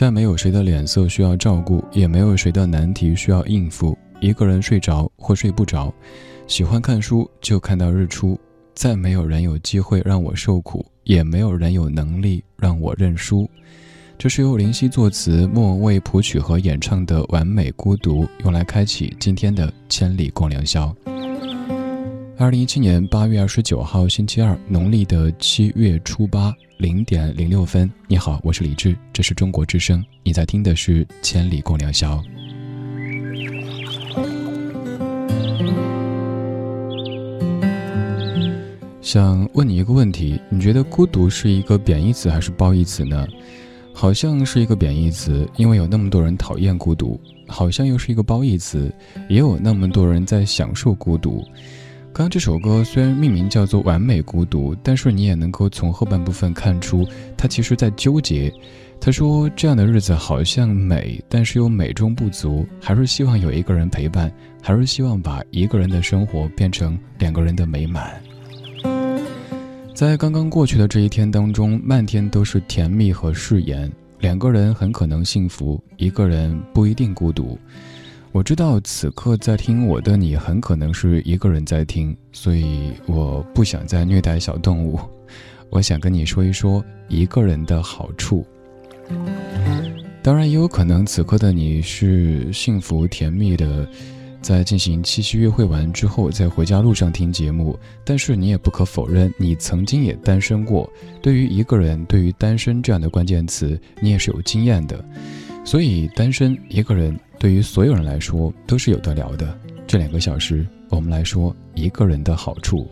再没有谁的脸色需要照顾，也没有谁的难题需要应付。一个人睡着或睡不着，喜欢看书就看到日出。再没有人有机会让我受苦，也没有人有能力让我认输。这是由林夕作词、莫文蔚谱曲和演唱的《完美孤独》，用来开启今天的千里共良宵。二零一七年八月二十九号星期二，农历的七月初八零点零六分。你好，我是李志，这是中国之声，你在听的是《千里共良宵》。想问你一个问题：你觉得孤独是一个贬义词还是褒义词呢？好像是一个贬义词，因为有那么多人讨厌孤独；好像又是一个褒义词，也有那么多人在享受孤独。刚刚这首歌虽然命名叫做《完美孤独》，但是你也能够从后半部分看出，他其实在纠结。他说：“这样的日子好像美，但是又美中不足，还是希望有一个人陪伴，还是希望把一个人的生活变成两个人的美满。”在刚刚过去的这一天当中，漫天都是甜蜜和誓言。两个人很可能幸福，一个人不一定孤独。我知道此刻在听我的你，很可能是一个人在听，所以我不想再虐待小动物。我想跟你说一说一个人的好处。当然，也有可能此刻的你是幸福甜蜜的。在进行七夕约会完之后，在回家路上听节目，但是你也不可否认，你曾经也单身过。对于一个人，对于单身这样的关键词，你也是有经验的。所以，单身一个人对于所有人来说都是有得聊的。这两个小时，我们来说一个人的好处。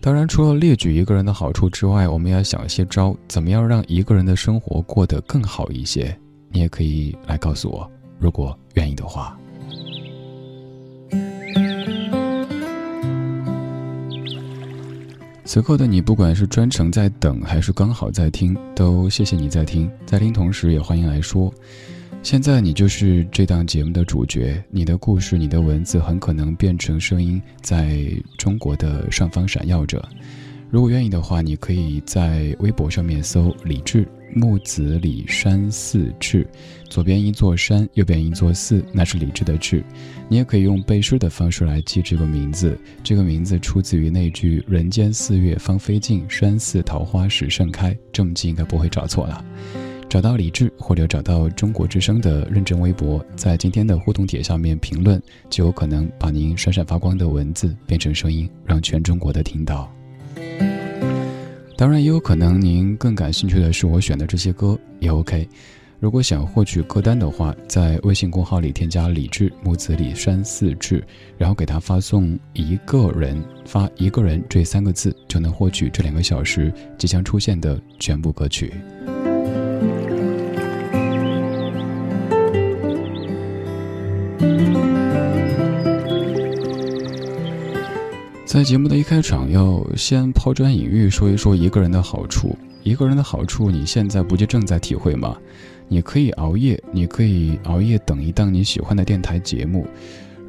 当然，除了列举一个人的好处之外，我们要想一些招，怎么样让一个人的生活过得更好一些？你也可以来告诉我，如果愿意的话。此刻的你，不管是专程在等，还是刚好在听，都谢谢你在听。在听同时，也欢迎来说。现在你就是这档节目的主角，你的故事、你的文字，很可能变成声音，在中国的上方闪耀着。如果愿意的话，你可以在微博上面搜“李志木子李山寺志”，左边一座山，右边一座寺，那是李志的志。你也可以用背诗的方式来记这个名字，这个名字出自于那句“人间四月芳菲尽，山寺桃花始盛开”。这么记应该不会找错了。找到李志或者找到中国之声的认证微博，在今天的互动帖下面评论，就有可能把您闪闪发光的文字变成声音，让全中国的听到。当然，也有可能您更感兴趣的是我选的这些歌，也 OK。如果想获取歌单的话，在微信公号里添加“李志木子李山四志”，然后给他发送“一个人”，发“一个人”这三个字，就能获取这两个小时即将出现的全部歌曲。在节目的一开场，要先抛砖引玉，说一说一个人的好处。一个人的好处，你现在不就正在体会吗？你可以熬夜，你可以熬夜等一档你喜欢的电台节目。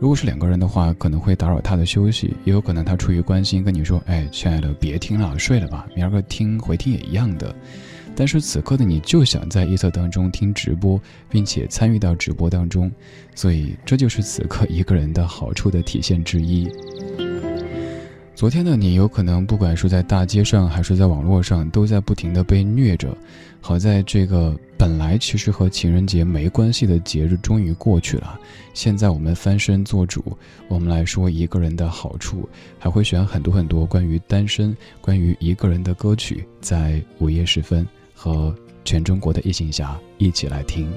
如果是两个人的话，可能会打扰他的休息，也有可能他出于关心跟你说：“哎，亲爱的，别听了，睡了吧，明儿个听回听也一样的。”但是此刻的你就想在夜色当中听直播，并且参与到直播当中，所以这就是此刻一个人的好处的体现之一。昨天的你有可能不管是在大街上还是在网络上，都在不停的被虐着。好在这个本来其实和情人节没关系的节日终于过去了。现在我们翻身做主，我们来说一个人的好处，还会选很多很多关于单身、关于一个人的歌曲，在午夜时分和全中国的异性侠一起来听。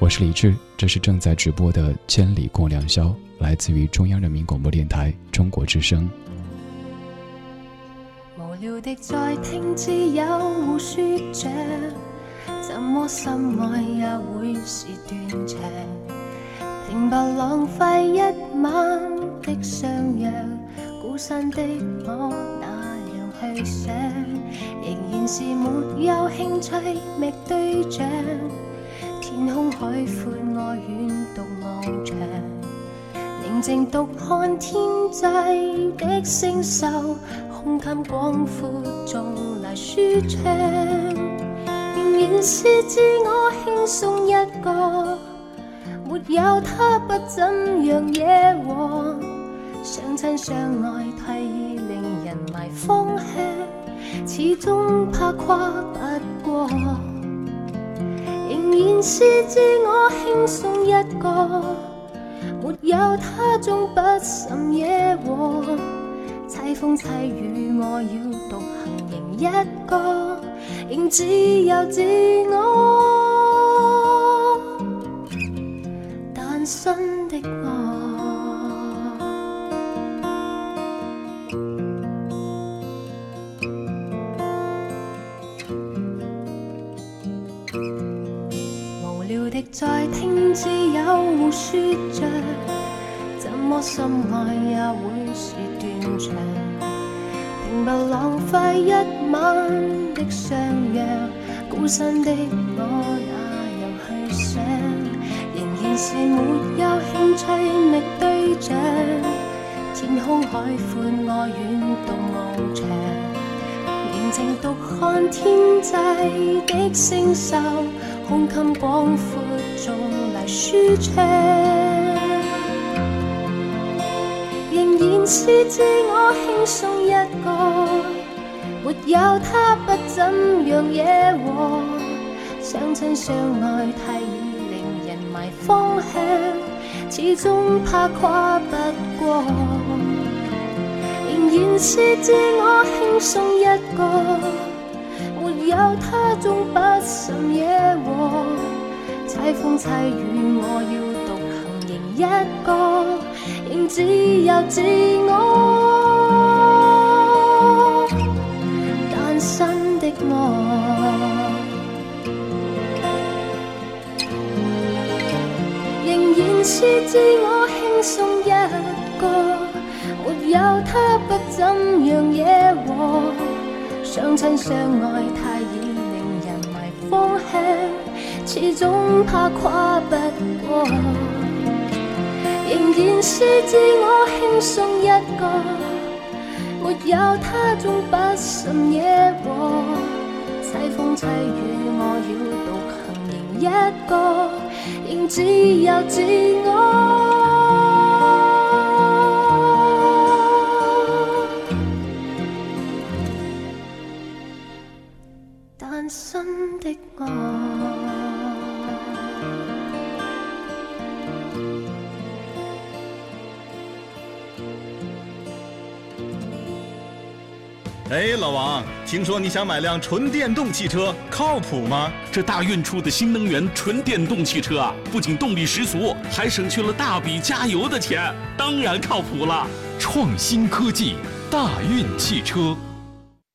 我是李志，这是正在直播的《千里共良宵》，来自于中央人民广播电台中国之声。聊的在听，知有互说着，怎么心爱也会是断肠。平白浪费一晚的相约，孤身的我哪样去想？仍然是没有兴趣觅对象。天空海阔，我远独望长，宁静独看天际的星宿。胸襟广阔，纵来舒畅。仍然是自我轻松一个，没有他不怎样惹祸。相亲相爱提议令人埋风气，始终怕跨不过。仍然是自我轻松一个，没有他终不甚惹祸。凄风凄雨，我要独行仍一个，仍自由自我单身的我。无聊的在听知友说着，怎么深爱也会是断肠。平白浪费一晚的相约，孤身的我哪又去想？仍然是没有兴趣觅对象。天空海阔，我远渡翱翔。宁静独看天际的星宿，胸襟广阔，纵来舒畅。仍然是自我轻松一个，没有他不怎样惹祸。相亲相爱太易令人迷方向，始终怕跨不过。仍然是自我轻松一个，没有他终不甚惹祸。凄风凄雨，我要独行仍一个，只有自我单身的我。仍然是自我轻松一个。没有他不怎样惹祸，相亲相爱太易令人迷方向，始终怕跨不过。仍然是自我轻松一个，没有他终不甚惹祸。凄风凄雨，我要独行仍一个，仍自由自我。老王，听说你想买辆纯电动汽车，靠谱吗？这大运出的新能源纯电动汽车啊，不仅动力十足，还省去了大笔加油的钱，当然靠谱了。创新科技，大运汽车。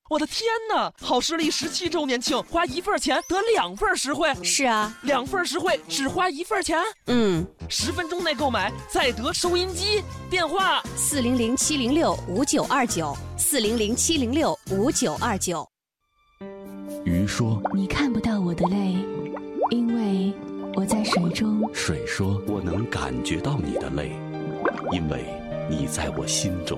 我的天哪！好视力十七周年庆，花一份钱得两份实惠。是啊，两份实惠只花一份钱。嗯，十分钟内购买再得收音机。电话：四零零七零六五九二九，四零零七零六五九二九。鱼说：“你看不到我的泪，因为我在水中。”水说：“我能感觉到你的泪，因为你在我心中。”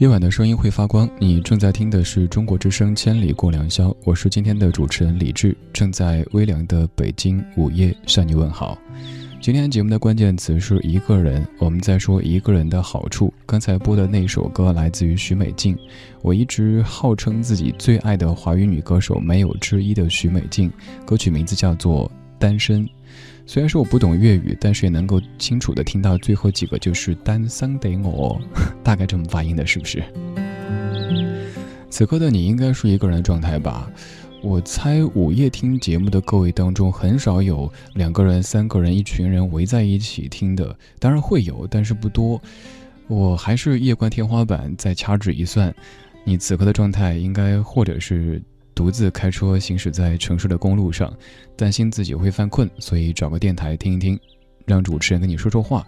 夜晚的声音会发光。你正在听的是中国之声《千里共良宵》，我是今天的主持人李志，正在微凉的北京午夜向你问好。今天节目的关键词是一个人，我们在说一个人的好处。刚才播的那首歌来自于许美静，我一直号称自己最爱的华语女歌手没有之一的许美静，歌曲名字叫做《单身》。虽然说我不懂粤语，但是也能够清楚的听到最后几个就是单身的我，大概这么发音的，是不是？此刻的你应该是一个人的状态吧？我猜午夜听节目的各位当中，很少有两个人、三个人、一群人围在一起听的，当然会有，但是不多。我还是夜观天花板，再掐指一算，你此刻的状态应该或者是。独自开车行驶在城市的公路上，担心自己会犯困，所以找个电台听一听，让主持人跟你说说话。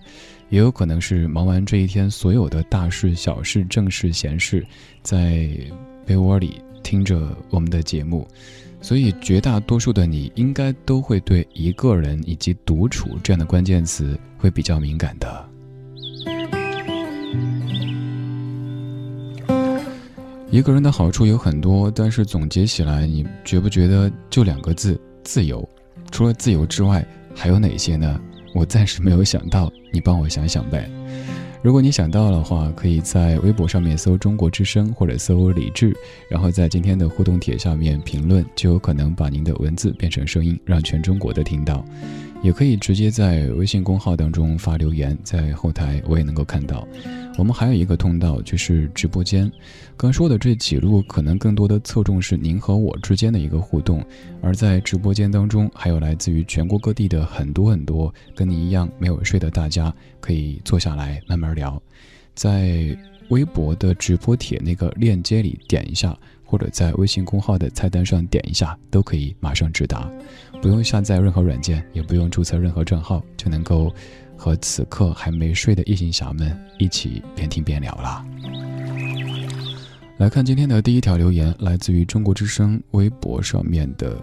也有可能是忙完这一天所有的大事小事、正事闲事，在被窝里听着我们的节目。所以，绝大多数的你应该都会对“一个人”以及“独处”这样的关键词会比较敏感的。一个人的好处有很多，但是总结起来，你觉不觉得就两个字“自由”？除了自由之外，还有哪些呢？我暂时没有想到，你帮我想想呗。如果你想到的话，可以在微博上面搜“中国之声”或者搜“李志”，然后在今天的互动帖下面评论，就有可能把您的文字变成声音，让全中国的听到。也可以直接在微信公号当中发留言，在后台我也能够看到。我们还有一个通道，就是直播间。刚说的这几路，可能更多的侧重是您和我之间的一个互动，而在直播间当中，还有来自于全国各地的很多很多跟你一样没有睡的大家，可以坐下来慢慢聊。在微博的直播帖那个链接里点一下。或者在微信公号的菜单上点一下，都可以马上直达，不用下载任何软件，也不用注册任何账号，就能够和此刻还没睡的异性侠们一起边听边聊了。来看今天的第一条留言，来自于中国之声微博上面的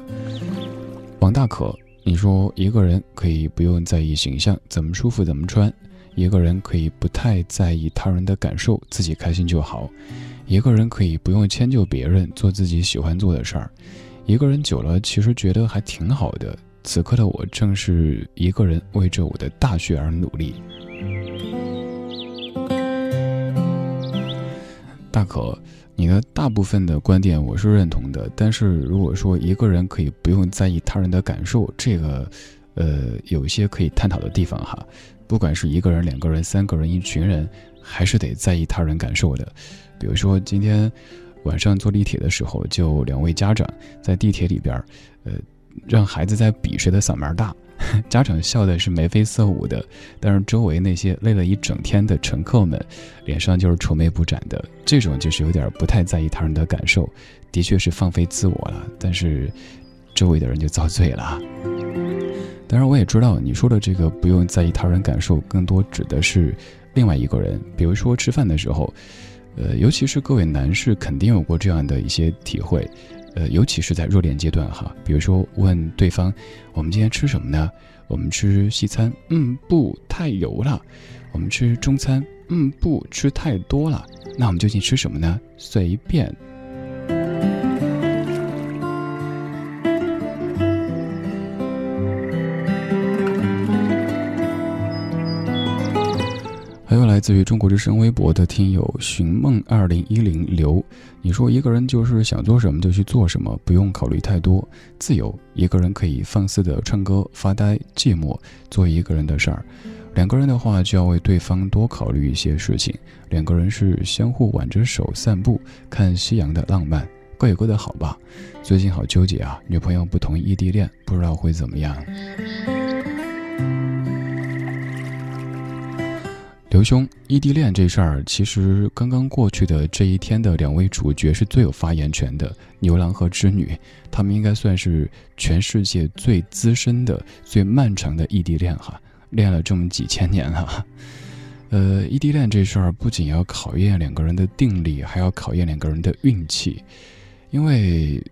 王大可，你说一个人可以不用在意形象，怎么舒服怎么穿，一个人可以不太在意他人的感受，自己开心就好。一个人可以不用迁就别人，做自己喜欢做的事儿。一个人久了，其实觉得还挺好的。此刻的我正是一个人为着我的大学而努力。大可，你的大部分的观点我是认同的，但是如果说一个人可以不用在意他人的感受，这个，呃，有一些可以探讨的地方哈。不管是一个人、两个人、三个人、一群人，还是得在意他人感受的。比如说今天晚上坐地铁的时候，就两位家长在地铁里边儿，呃，让孩子在比谁的嗓门儿大，家长笑的是眉飞色舞的，但是周围那些累了一整天的乘客们，脸上就是愁眉不展的。这种就是有点不太在意他人的感受，的确是放飞自我了，但是周围的人就遭罪了。当然，我也知道你说的这个不用在意他人感受，更多指的是另外一个人，比如说吃饭的时候。呃，尤其是各位男士肯定有过这样的一些体会，呃，尤其是在热恋阶段哈，比如说问对方，我们今天吃什么呢？我们吃西餐，嗯，不太油了。我们吃中餐，嗯，不吃太多了。那我们究竟吃什么呢？随便。自于中国之声微博的听友寻梦二零一零刘，你说一个人就是想做什么就去做什么，不用考虑太多，自由。一个人可以放肆的唱歌、发呆、寂寞，做一个人的事儿。两个人的话就要为对方多考虑一些事情。两个人是相互挽着手散步、看夕阳的浪漫，各有各的好吧。最近好纠结啊，女朋友不同意异地恋，不知道会怎么样。刘兄，异地恋这事儿，其实刚刚过去的这一天的两位主角是最有发言权的，牛郎和织女，他们应该算是全世界最资深的、最漫长的异地恋哈，恋了这么几千年了。呃，异地恋这事儿不仅要考验两个人的定力，还要考验两个人的运气，因为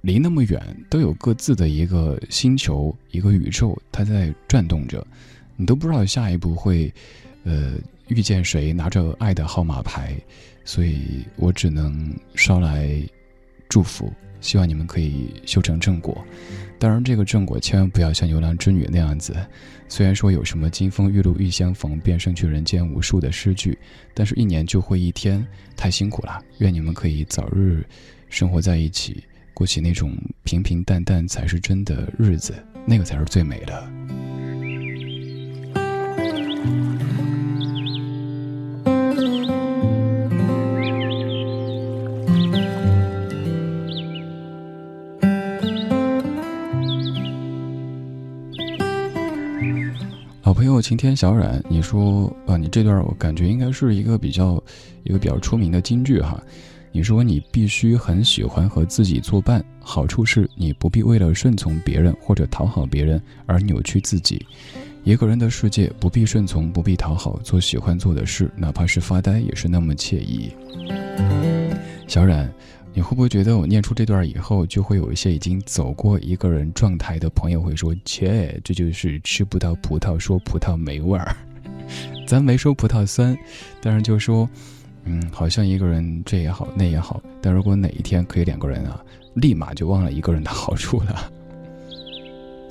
离那么远，都有各自的一个星球、一个宇宙，它在转动着，你都不知道下一步会。呃，遇见谁拿着爱的号码牌，所以我只能捎来祝福，希望你们可以修成正果。当然，这个正果千万不要像牛郎织女那样子。虽然说有什么“金风玉露一相逢，便胜去人间无数”的诗句，但是一年就会一天，太辛苦了。愿你们可以早日生活在一起，过起那种平平淡淡才是真的日子，那个才是最美的。友晴天小冉，你说啊，你这段我感觉应该是一个比较一个比较出名的金句哈。你说你必须很喜欢和自己作伴，好处是你不必为了顺从别人或者讨好别人而扭曲自己。一个人的世界不必顺从，不必讨好，做喜欢做的事，哪怕是发呆也是那么惬意。小冉，你会不会觉得我念出这段以后，就会有一些已经走过一个人状态的朋友会说：“切，这就是吃不到葡萄说葡萄没味儿。”咱没说葡萄酸，但是就说，嗯，好像一个人这也好那也好，但如果哪一天可以两个人啊，立马就忘了一个人的好处了。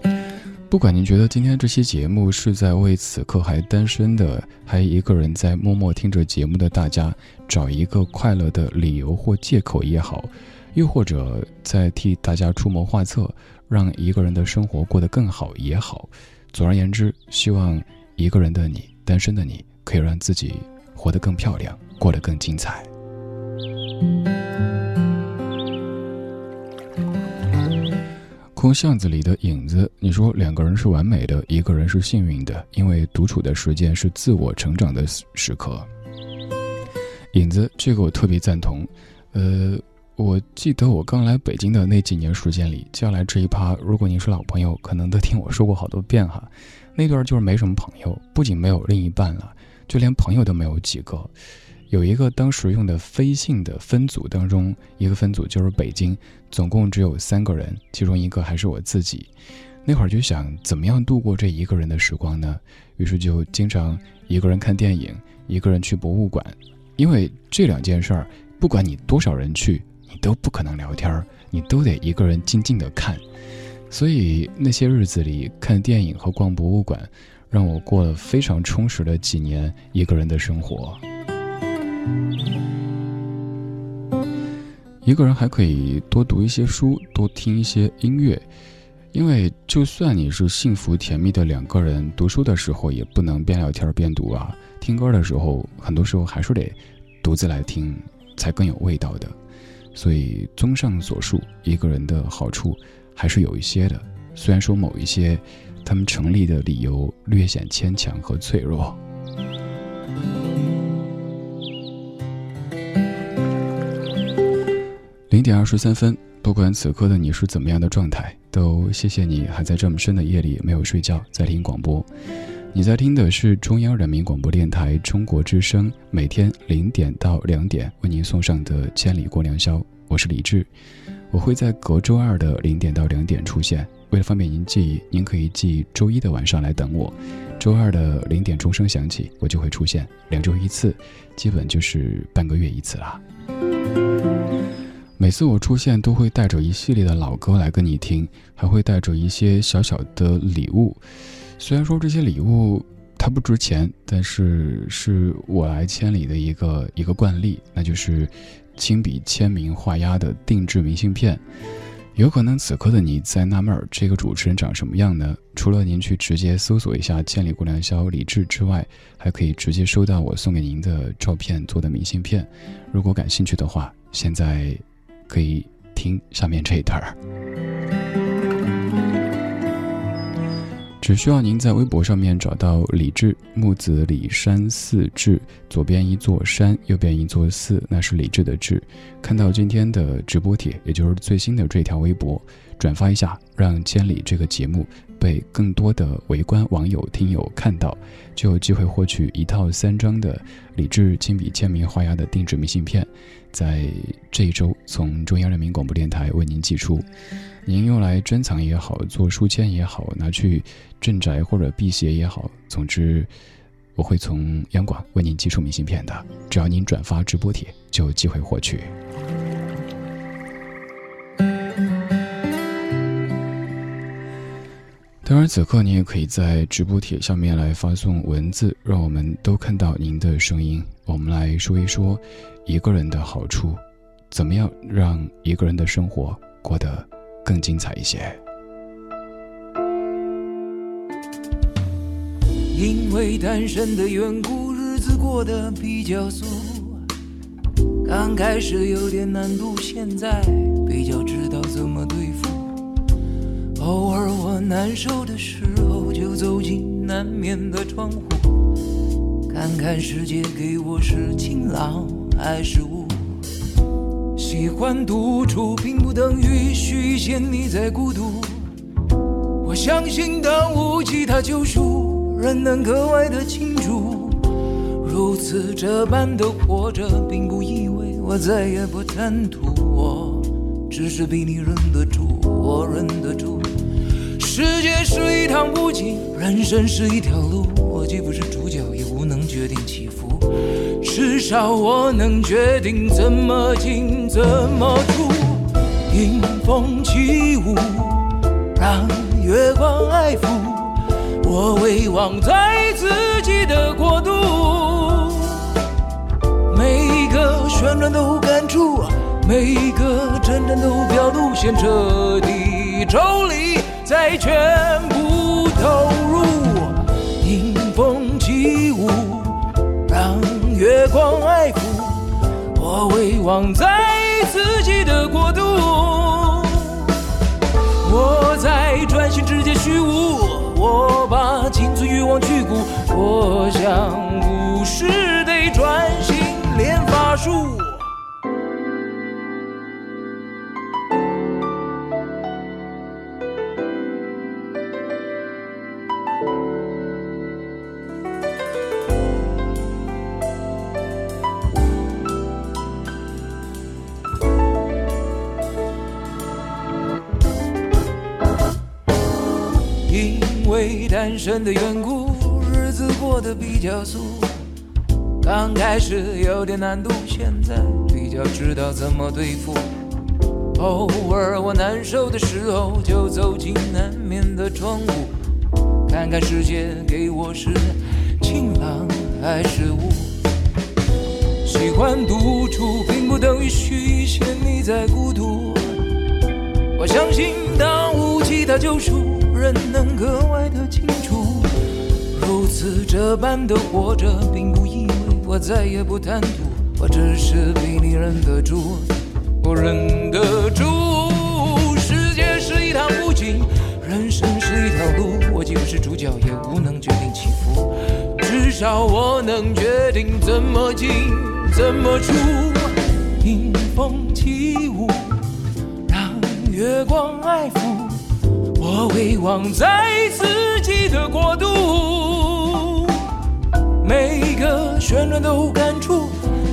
不管您觉得今天这期节目是在为此刻还单身的，还一个人在默默听着节目的大家找一个快乐的理由或借口也好，又或者在替大家出谋划策，让一个人的生活过得更好也好，总而言之，希望一个人的你，单身的你，可以让自己活得更漂亮，过得更精彩。空巷子里的影子，你说两个人是完美的，一个人是幸运的，因为独处的时间是自我成长的时刻。影子，这个我特别赞同。呃，我记得我刚来北京的那几年时间里，接下来这一趴，如果您是老朋友，可能都听我说过好多遍哈。那段就是没什么朋友，不仅没有另一半了，就连朋友都没有几个。有一个当时用的飞信的分组当中，一个分组就是北京，总共只有三个人，其中一个还是我自己。那会儿就想怎么样度过这一个人的时光呢？于是就经常一个人看电影，一个人去博物馆，因为这两件事儿，不管你多少人去，你都不可能聊天儿，你都得一个人静静的看。所以那些日子里，看电影和逛博物馆，让我过了非常充实的几年一个人的生活。一个人还可以多读一些书，多听一些音乐，因为就算你是幸福甜蜜的两个人，读书的时候也不能边聊天边读啊。听歌的时候，很多时候还是得独自来听，才更有味道的。所以，综上所述，一个人的好处还是有一些的，虽然说某一些他们成立的理由略显牵强和脆弱。零点二十三分，不管此刻的你是怎么样的状态，都谢谢你还在这么深的夜里没有睡觉，在听广播。你在听的是中央人民广播电台中国之声，每天零点到两点为您送上的《千里过良宵》，我是李志，我会在隔周二的零点到两点出现。为了方便您记忆，您可以记周一的晚上来等我，周二的零点钟声响起，我就会出现，两周一次，基本就是半个月一次啦。每次我出现，都会带着一系列的老歌来跟你听，还会带着一些小小的礼物。虽然说这些礼物它不值钱，但是是我来千里的一个一个惯例，那就是亲笔签名画押的定制明信片。有可能此刻的你在纳闷儿，这个主持人长什么样呢？除了您去直接搜索一下“千里过良宵”李志之外，还可以直接收到我送给您的照片做的明信片。如果感兴趣的话，现在。可以听下面这一段儿，只需要您在微博上面找到李志木子李山寺志，左边一座山，右边一座寺，那是李志的志。看到今天的直播帖，也就是最新的这条微博，转发一下，让《千里》这个节目被更多的围观网友听友看到，就有机会获取一套三张的李志亲笔签名画押的定制明信片。在这一周，从中央人民广播电台为您寄出，您用来珍藏也好，做书签也好，拿去镇宅或者辟邪也好，总之，我会从央广为您寄出明信片的。只要您转发直播帖，就有机会获取。当然，此刻你也可以在直播帖下面来发送文字，让我们都看到您的声音。我们来说一说一个人的好处，怎么样让一个人的生活过得更精彩一些。因为单身的缘故，日子过得比较俗。刚开始有点难度，现在比较知道怎么对付。偶尔我难受的时候，就走进南面的窗户，看看世界给我是晴朗还是雾。喜欢独处，并不等于许仙你在孤独。我相信，当无吉他救赎，仍能格外的清楚。如此这般的活着，并不意味我再也不贪图。我只是比你忍得住，我忍得住。世界是一趟不景，人生是一条路。我既不是主角，也无能决定起伏。至少我能决定怎么进，怎么出。迎风起舞，让月光爱抚。我遗忘在自己的国度，每一个旋转都感触，每一个真正都表路线彻底抽离，再全部投入。迎风起舞，让月光爱抚。我遗忘在自己的国度，我在专心直接虚无，我把青春欲望去骨，我想无事得专心练法术。单身的缘故，日子过得比较俗。刚开始有点难度，现在比较知道怎么对付。偶尔我难受的时候，就走进南面的窗户，看看世界给我是晴朗还是雾。喜欢独处，并不等于虚陷你在孤独。我相信，当无其他救赎，人能格外的清楚。如此这般的活着，并不意味我再也不贪图。我只是比你忍得住，我忍得住。世界是一趟无尽，人生是一条路。我既不是主角，也无能决定起伏。至少我能决定怎么进，怎么出。迎风起舞。让月光爱抚，我遗忘在自己的国度。每一个旋转都感触，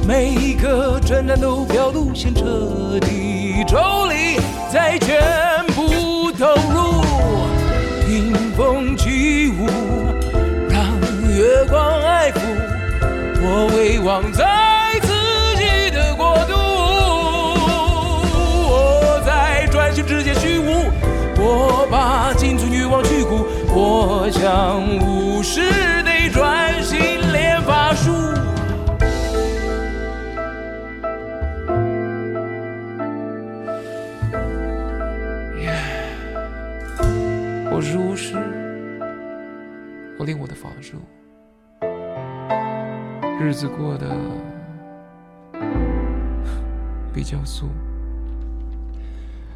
每一个震颤都表露，先彻底抽离，再全部投入。迎风起舞，让月光爱抚，我遗忘在青春欲望去骨，我想无事得专心练法术。我是巫师，我练我的法术，日子过得比较素。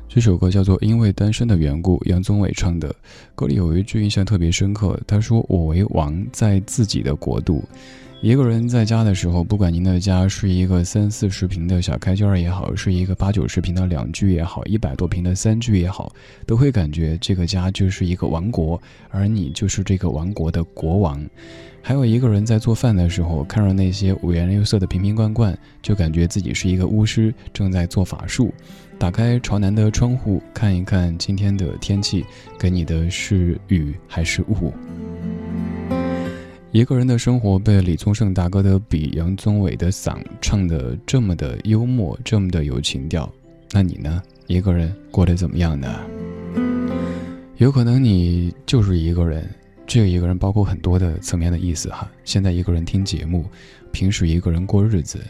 这首歌叫做《因为单身的缘故》，杨宗纬唱的。歌里有一句印象特别深刻，他说：“我为王，在自己的国度。”一个人在家的时候，不管您的家是一个三四十平的小开间儿也好，是一个八九十平的两居也好，一百多平的三居也好，都会感觉这个家就是一个王国，而你就是这个王国的国王。还有一个人在做饭的时候，看着那些五颜六色的瓶瓶罐罐，就感觉自己是一个巫师，正在做法术。打开朝南的窗户，看一看今天的天气，给你的是雨还是雾？一个人的生活被李宗盛大哥的笔、杨宗纬的嗓唱的这么的幽默，这么的有情调。那你呢？一个人过得怎么样呢？有可能你就是一个人，这个一个人包括很多的层面的意思哈。现在一个人听节目，平时一个人过日子。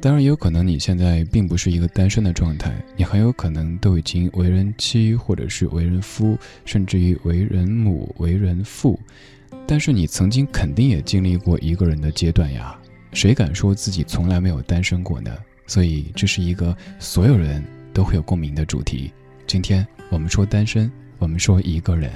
当然，也有可能你现在并不是一个单身的状态，你很有可能都已经为人妻，或者是为人夫，甚至于为人母、为人父。但是你曾经肯定也经历过一个人的阶段呀，谁敢说自己从来没有单身过呢？所以这是一个所有人都会有共鸣的主题。今天我们说单身，我们说一个人。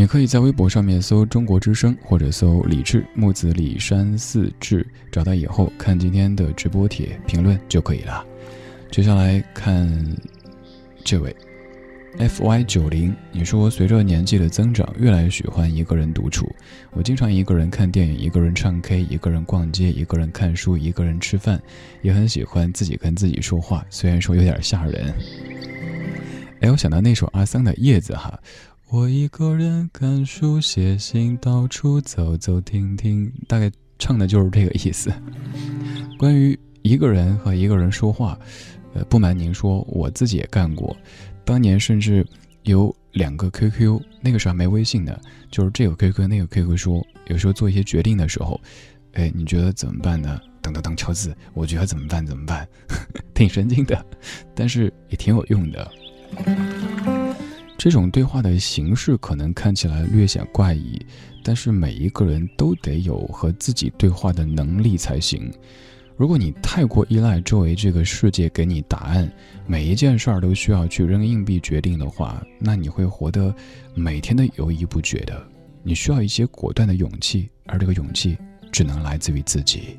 你可以在微博上面搜“中国之声”或者搜“李志木子李山四志”，找到以后看今天的直播帖评论就可以了。接下来看这位。F Y 九零，你说随着年纪的增长，越来越喜欢一个人独处。我经常一个人看电影，一个人唱 K，一个人逛街，一个人看书，一个人吃饭，也很喜欢自己跟自己说话。虽然说有点吓人。哎，我想到那首阿桑的《叶子》哈，我一个人看书写信，到处走走停停，大概唱的就是这个意思。关于一个人和一个人说话，呃，不瞒您说，我自己也干过。当年甚至有两个 QQ，那个时候还没微信呢，就是这个 QQ 那个 QQ 说，有时候做一些决定的时候，哎，你觉得怎么办呢？等等等敲字，我觉得怎么办？怎么办？挺神经的，但是也挺有用的。这种对话的形式可能看起来略显怪异，但是每一个人都得有和自己对话的能力才行。如果你太过依赖周围这个世界给你答案，每一件事儿都需要去扔硬币决定的话，那你会活得每天的犹豫不决的。你需要一些果断的勇气，而这个勇气只能来自于自己。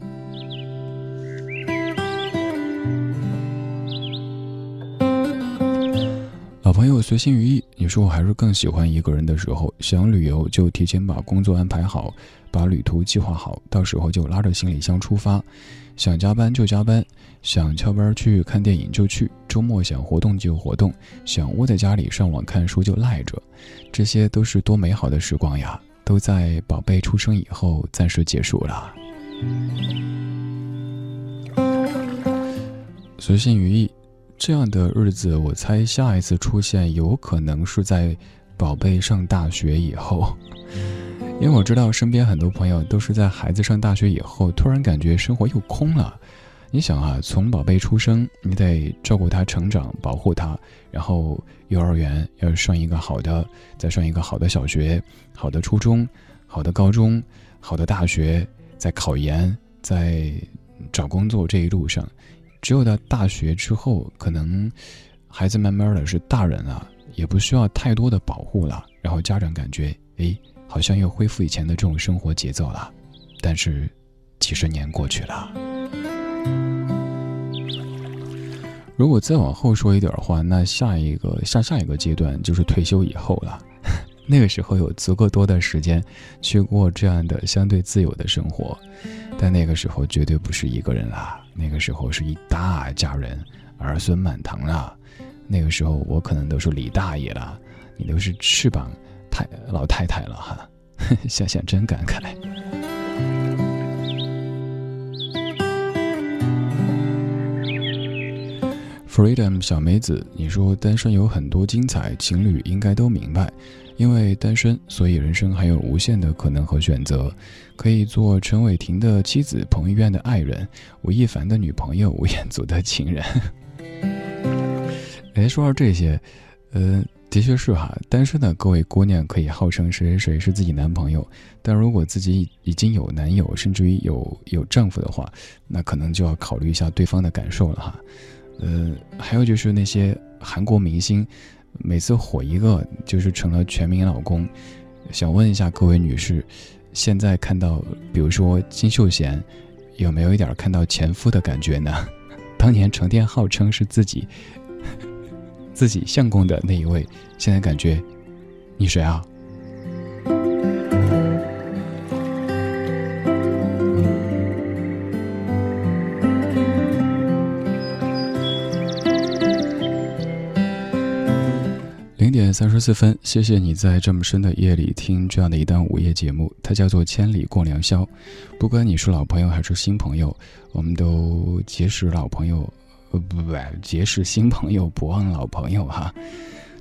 朋友随心如意，你说我还是更喜欢一个人的时候，想旅游就提前把工作安排好，把旅途计划好，到时候就拉着行李箱出发。想加班就加班，想翘班去看电影就去，周末想活动就活动，想窝在家里上网看书就赖着，这些都是多美好的时光呀！都在宝贝出生以后暂时结束了。随心如意，这样的日子，我猜下一次出现有可能是在宝贝上大学以后。因为我知道身边很多朋友都是在孩子上大学以后，突然感觉生活又空了。你想啊，从宝贝出生，你得照顾他成长，保护他，然后幼儿园要上一个好的，再上一个好的小学，好的初中，好的高中，好的大学，在考研，在找工作这一路上，只有到大学之后，可能孩子慢慢的是大人了，也不需要太多的保护了，然后家长感觉，哎。好像又恢复以前的这种生活节奏了，但是几十年过去了。如果再往后说一点的话，那下一个下下一个阶段就是退休以后了。那个时候有足够多的时间去过这样的相对自由的生活，但那个时候绝对不是一个人啦，那个时候是一大家人，儿孙满堂啦。那个时候我可能都是李大爷了，你都是翅膀。太老太太了哈，想想真感慨。Freedom 小梅子，你说单身有很多精彩，情侣应该都明白，因为单身，所以人生还有无限的可能和选择，可以做陈伟霆的妻子，彭于晏的爱人，吴亦凡的女朋友，吴彦祖的情人。哎，说到这些，呃。的确是哈，单身的各位姑娘可以号称谁谁谁是自己男朋友，但如果自己已经有男友，甚至于有有丈夫的话，那可能就要考虑一下对方的感受了哈。呃，还有就是那些韩国明星，每次火一个就是成了全民老公，想问一下各位女士，现在看到比如说金秀贤，有没有一点看到前夫的感觉呢？当年成天号称是自己。自己相公的那一位，现在感觉，你谁啊？三十四分，谢谢你在这么深的夜里听这样的一档午夜节目，它叫做《千里共良宵》。不管你是老朋友还是新朋友，我们都结识老朋友。不不不，结识新朋友不忘老朋友哈。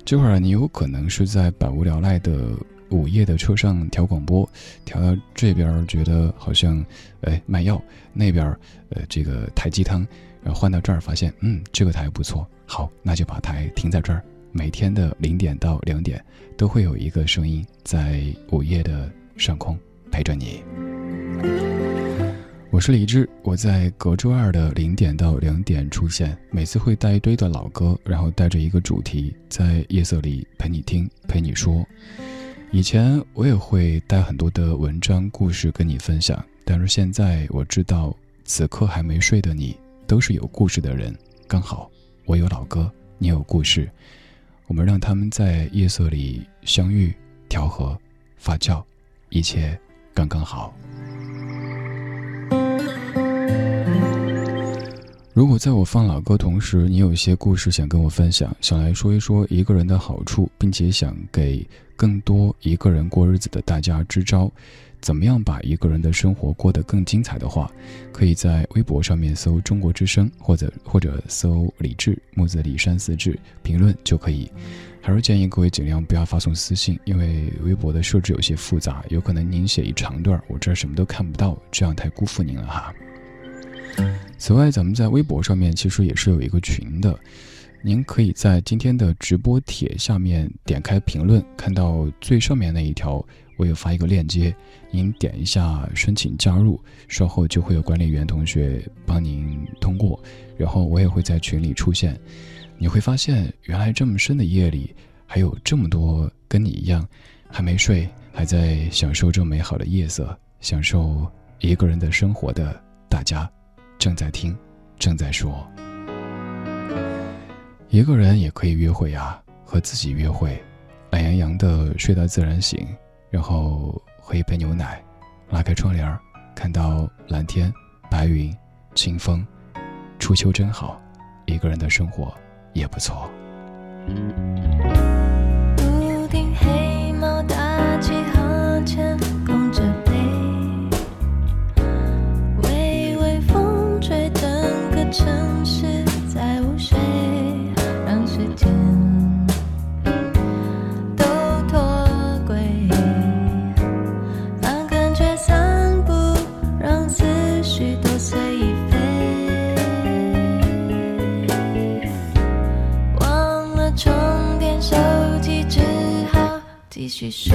这会儿你有可能是在百无聊赖的午夜的车上调广播，调到这边觉得好像哎卖药，那边呃这个抬鸡汤，然后换到这儿发现嗯这个台不错，好那就把台停在这儿。每天的零点到两点都会有一个声音在午夜的上空陪着你。我是李志，我在隔周二的零点到两点出现，每次会带一堆的老歌，然后带着一个主题，在夜色里陪你听，陪你说。以前我也会带很多的文章、故事跟你分享，但是现在我知道，此刻还没睡的你，都是有故事的人。刚好，我有老歌，你有故事，我们让他们在夜色里相遇、调和、发酵，一切刚刚好。如果在我放老歌同时，你有一些故事想跟我分享，想来说一说一个人的好处，并且想给更多一个人过日子的大家支招，怎么样把一个人的生活过得更精彩的话，可以在微博上面搜“中国之声”或者或者搜“李志木子李山四志”评论就可以。还是建议各位尽量不要发送私信，因为微博的设置有些复杂，有可能您写一长段，我这儿什么都看不到，这样太辜负您了哈。此外，咱们在微博上面其实也是有一个群的，您可以在今天的直播帖下面点开评论，看到最上面那一条，我有发一个链接，您点一下申请加入，稍后就会有管理员同学帮您通过，然后我也会在群里出现，你会发现原来这么深的夜里，还有这么多跟你一样还没睡，还在享受这美好的夜色，享受一个人的生活的大家。正在听，正在说，一个人也可以约会呀，和自己约会，懒洋洋的睡到自然醒，然后喝一杯牛奶，拉开窗帘看到蓝天、白云、清风，初秋真好，一个人的生活也不错。继续其实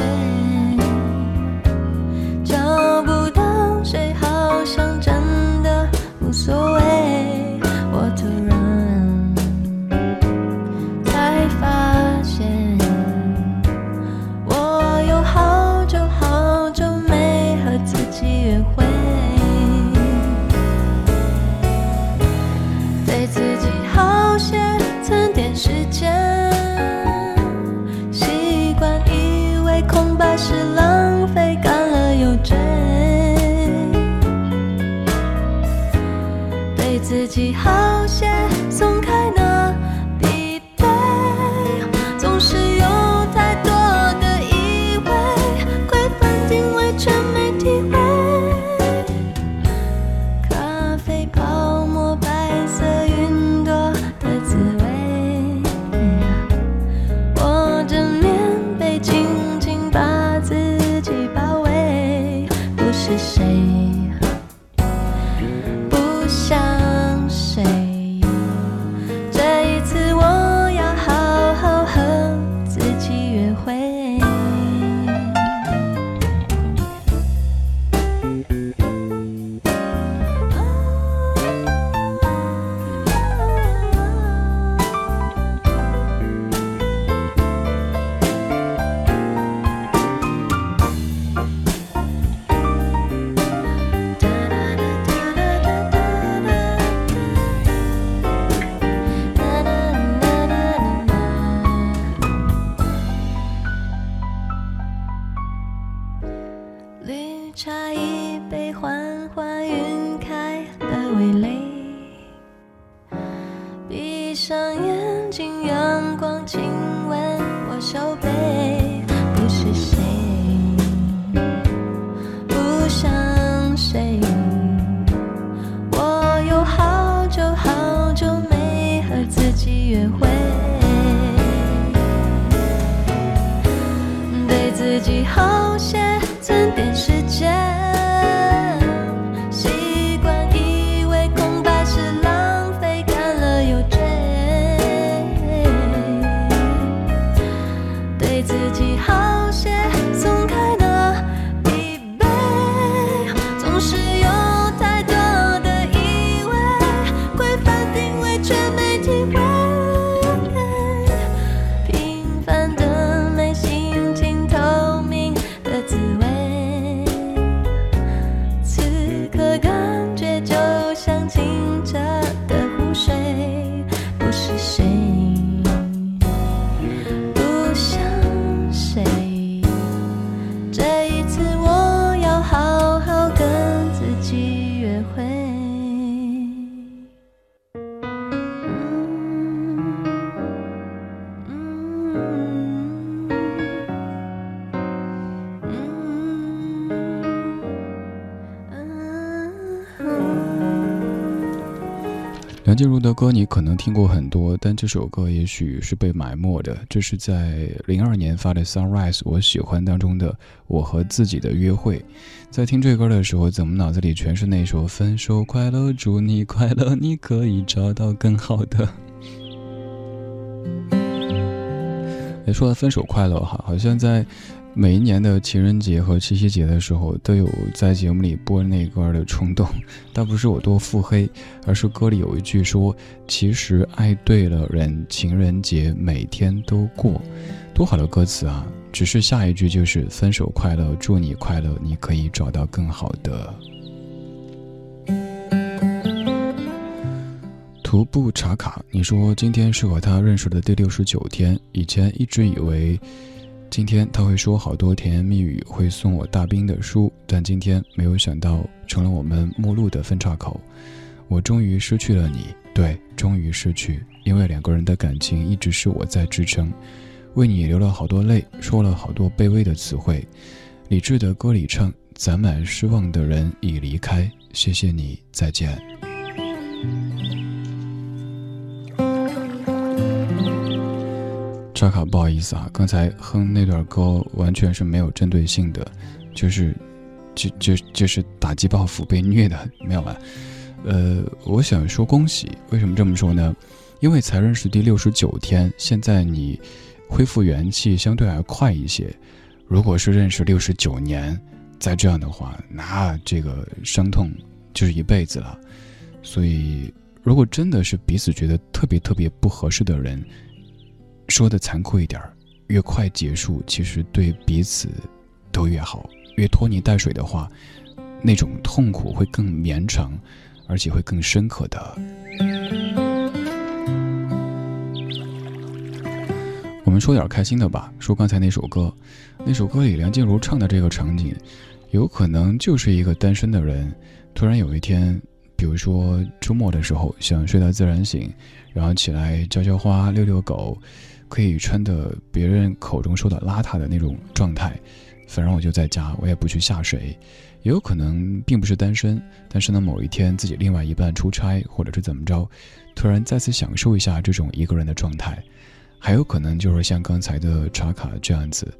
约会。歌你可能听过很多，但这首歌也许是被埋没的。这是在零二年发的《Sunrise》，我喜欢当中的《我和自己的约会》。在听这歌的时候，怎么脑子里全是那首《分手快乐，祝你快乐，你可以找到更好的》。哎，说到分手快乐哈，好像在。每一年的情人节和七夕节的时候，都有在节目里播那歌的冲动。倒不是我多腹黑，而是歌里有一句说：“其实爱对了人，情人节每天都过。”多好的歌词啊！只是下一句就是“分手快乐，祝你快乐，你可以找到更好的。”徒步查卡，你说今天是和他认识的第六十九天，以前一直以为。今天他会说好多甜言蜜语，会送我大兵的书，但今天没有想到成了我们陌路的分岔口。我终于失去了你，对，终于失去，因为两个人的感情一直是我在支撑，为你流了好多泪，说了好多卑微的词汇。理智的歌里唱：攒满失望的人已离开，谢谢你，再见。卡卡，不好意思啊，刚才哼那段歌完全是没有针对性的，就是，就就就是打击报复被虐的，没有了。呃，我想说恭喜，为什么这么说呢？因为才认识第六十九天，现在你恢复元气相对还快一些。如果是认识六十九年，再这样的话，那这个伤痛就是一辈子了。所以，如果真的是彼此觉得特别特别不合适的人，说的残酷一点越快结束，其实对彼此都越好。越拖泥带水的话，那种痛苦会更绵长，而且会更深刻的。我们说点开心的吧，说刚才那首歌，那首歌里梁静茹唱的这个场景，有可能就是一个单身的人，突然有一天，比如说周末的时候，想睡到自然醒，然后起来浇浇花、遛遛狗。可以穿的别人口中说的邋遢的那种状态，反正我就在家，我也不去下水。也有可能并不是单身，但是呢，某一天自己另外一半出差，或者是怎么着，突然再次享受一下这种一个人的状态。还有可能就是像刚才的查卡这样子，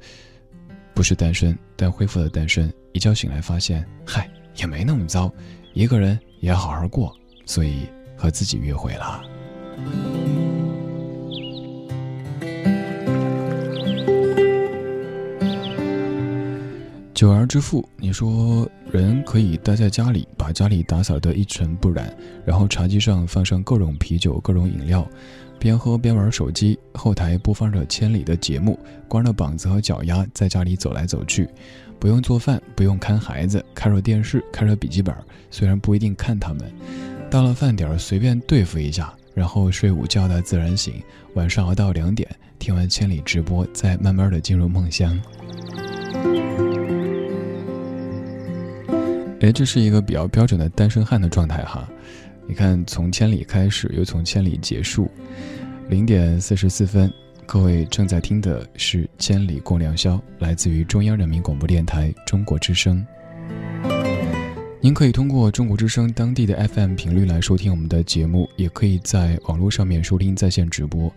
不是单身，但恢复了单身，一觉醒来发现，嗨，也没那么糟，一个人也好好过，所以和自己约会了。久而之父，你说人可以待在家里，把家里打扫得一尘不染，然后茶几上放上各种啤酒、各种饮料，边喝边玩手机，后台播放着千里的节目，光着膀子和脚丫在家里走来走去，不用做饭，不用看孩子，开着电视，开着笔记本，虽然不一定看他们，到了饭点随便对付一下，然后睡午觉的自然醒，晚上熬到两点，听完千里直播，再慢慢的进入梦乡。哎，这是一个比较标准的单身汉的状态哈。你看，从千里开始，又从千里结束。零点四十四分，各位正在听的是《千里共良宵》，来自于中央人民广播电台中国之声。您可以通过中国之声当地的 FM 频率来收听我们的节目，也可以在网络上面收听在线直播。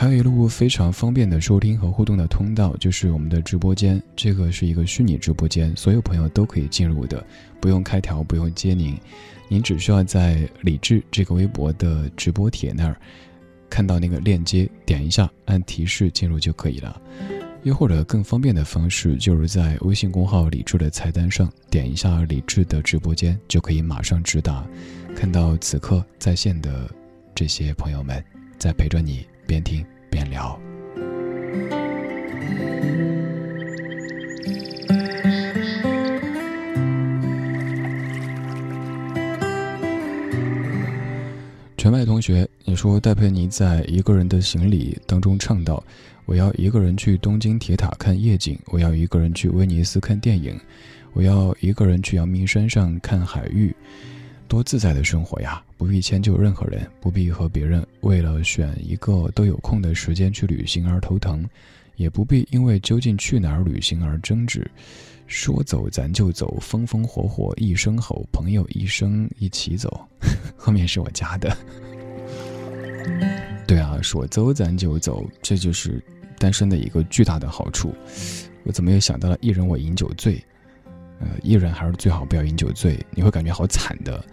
还有一路非常方便的收听和互动的通道，就是我们的直播间。这个是一个虚拟直播间，所有朋友都可以进入的，不用开条，不用接您，您只需要在李智这个微博的直播帖那儿看到那个链接，点一下，按提示进入就可以了。又或者更方便的方式，就是在微信公号李智的菜单上点一下李智的直播间，就可以马上直达，看到此刻在线的这些朋友们在陪着你。边听边聊。全麦同学，你说戴佩妮在一个人的行李当中唱道：“我要一个人去东京铁塔看夜景，我要一个人去威尼斯看电影，我要一个人去阳明山上看海域。”多自在的生活呀！不必迁就任何人，不必和别人为了选一个都有空的时间去旅行而头疼，也不必因为究竟去哪儿旅行而争执。说走咱就走，风风火火一声吼，朋友一生一起走。后面是我加的。对啊，说走咱就走，这就是单身的一个巨大的好处。我怎么又想到了一人我饮酒醉？呃，一人还是最好不要饮酒醉，你会感觉好惨的。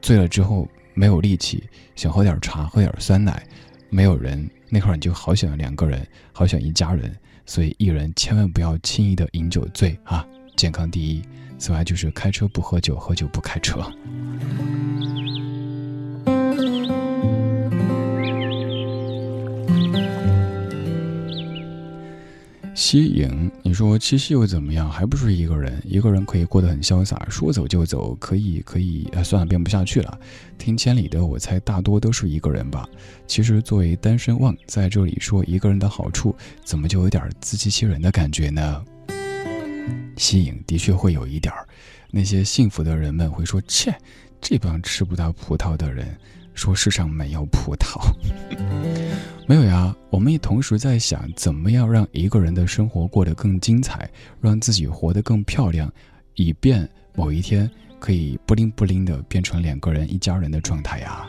醉了之后没有力气，想喝点茶，喝点酸奶，没有人，那会儿你就好想两个人，好想一家人。所以，一人千万不要轻易的饮酒醉啊，健康第一。此外，就是开车不喝酒，喝酒不开车。西影，你说七夕又怎么样？还不是一个人，一个人可以过得很潇洒，说走就走，可以可以。哎，算了，编不下去了。听千里的，我猜大多都是一个人吧。其实作为单身汪，在这里说一个人的好处，怎么就有点自欺欺人的感觉呢？西影的确会有一点儿，那些幸福的人们会说：切，这帮吃不到葡萄的人。说世上没有葡萄，没有呀。我们也同时在想，怎么样让一个人的生活过得更精彩，让自己活得更漂亮，以便某一天可以不灵不灵的变成两个人一家人的状态呀。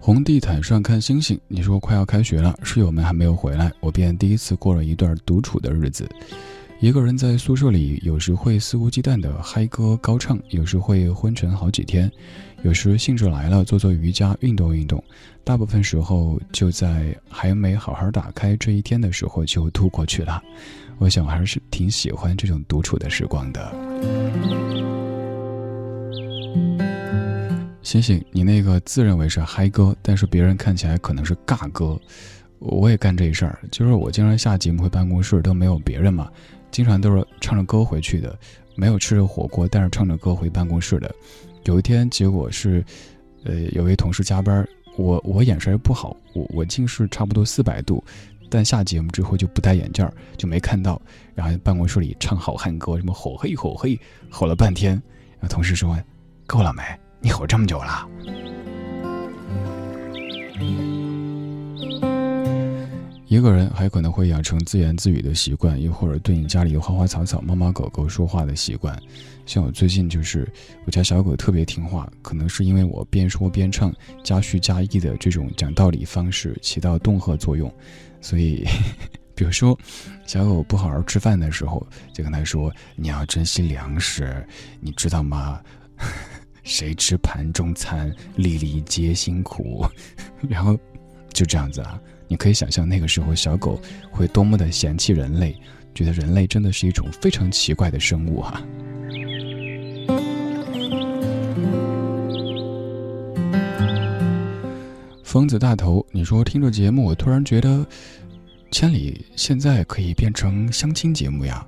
红地毯上看星星，你说快要开学了，室友们还没有回来，我便第一次过了一段独处的日子。一个人在宿舍里，有时会肆无忌惮的嗨歌高唱，有时会昏沉好几天，有时兴致来了做做瑜伽运动运动，大部分时候就在还没好好打开这一天的时候就度过去了。我想还是挺喜欢这种独处的时光的。星星，你那个自认为是嗨歌，但是别人看起来可能是尬歌。我也干这事儿，就是我经常下节目回办公室都没有别人嘛。经常都是唱着歌回去的，没有吃着火锅，但是唱着歌回办公室的。有一天，结果是，呃，有位同事加班，我我眼神不好，我我近视差不多四百度，但下节目之后就不戴眼镜就没看到。然后办公室里唱好汉歌，什么吼嘿吼嘿，吼了半天。然后同事说：“够了没？你吼这么久了。”一个人还可能会养成自言自语的习惯，又或者对你家里的花花草草、猫猫狗狗说话的习惯。像我最近就是我家小狗特别听话，可能是因为我边说边唱、加叙加意的这种讲道理方式起到恫吓作用。所以，比如说小狗不好好吃饭的时候，就跟他说：“你要珍惜粮食，你知道吗？谁吃盘中餐，粒粒皆辛苦。”然后就这样子啊。你可以想象那个时候小狗会多么的嫌弃人类，觉得人类真的是一种非常奇怪的生物哈。疯子大头，你说听着节目，我突然觉得千里现在可以变成相亲节目呀？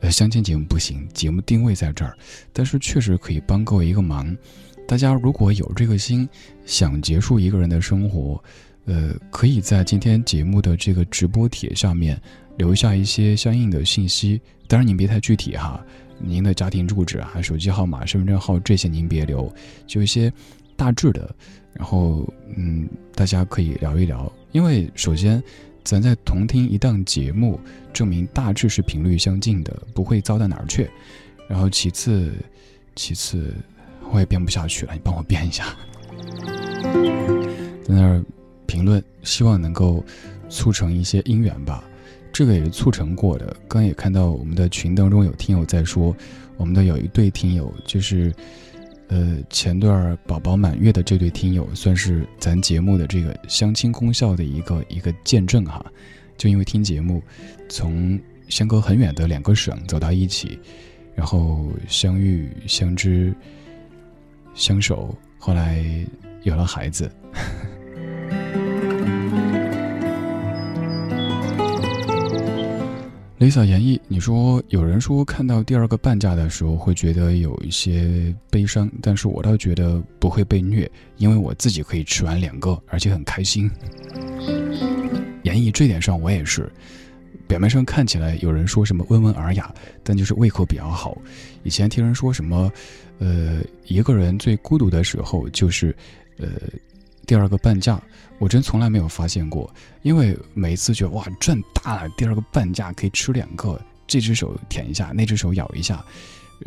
呃，相亲节目不行，节目定位在这儿，但是确实可以帮各位一个忙。大家如果有这个心，想结束一个人的生活。呃，可以在今天节目的这个直播帖下面留下一些相应的信息，当然您别太具体哈，您的家庭住址啊、手机号码、身份证号这些您别留，就一些大致的，然后嗯，大家可以聊一聊，因为首先咱在同听一档节目，证明大致是频率相近的，不会糟到哪儿去，然后其次，其次我也编不下去了，你帮我编一下，在那儿。评论希望能够促成一些姻缘吧，这个也是促成过的。刚也看到我们的群当中有听友在说，我们的有一对听友就是，呃，前段宝宝满月的这对听友，算是咱节目的这个相亲功效的一个一个见证哈。就因为听节目，从相隔很远的两个省走到一起，然后相遇、相知、相守，后来有了孩子。Lisa 言绎，你说有人说看到第二个半价的时候会觉得有一些悲伤，但是我倒觉得不会被虐，因为我自己可以吃完两个，而且很开心。演绎这点上我也是，表面上看起来有人说什么温文尔雅，但就是胃口比较好。以前听人说什么，呃，一个人最孤独的时候就是，呃。第二个半价，我真从来没有发现过。因为每一次觉得哇，赚大了。第二个半价可以吃两个，这只手舔一下，那只手咬一下，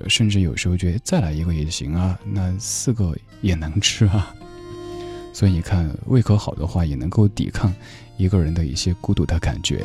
甚至有时候觉得再来一个也行啊。那四个也能吃啊。所以你看，胃口好的话，也能够抵抗一个人的一些孤独的感觉。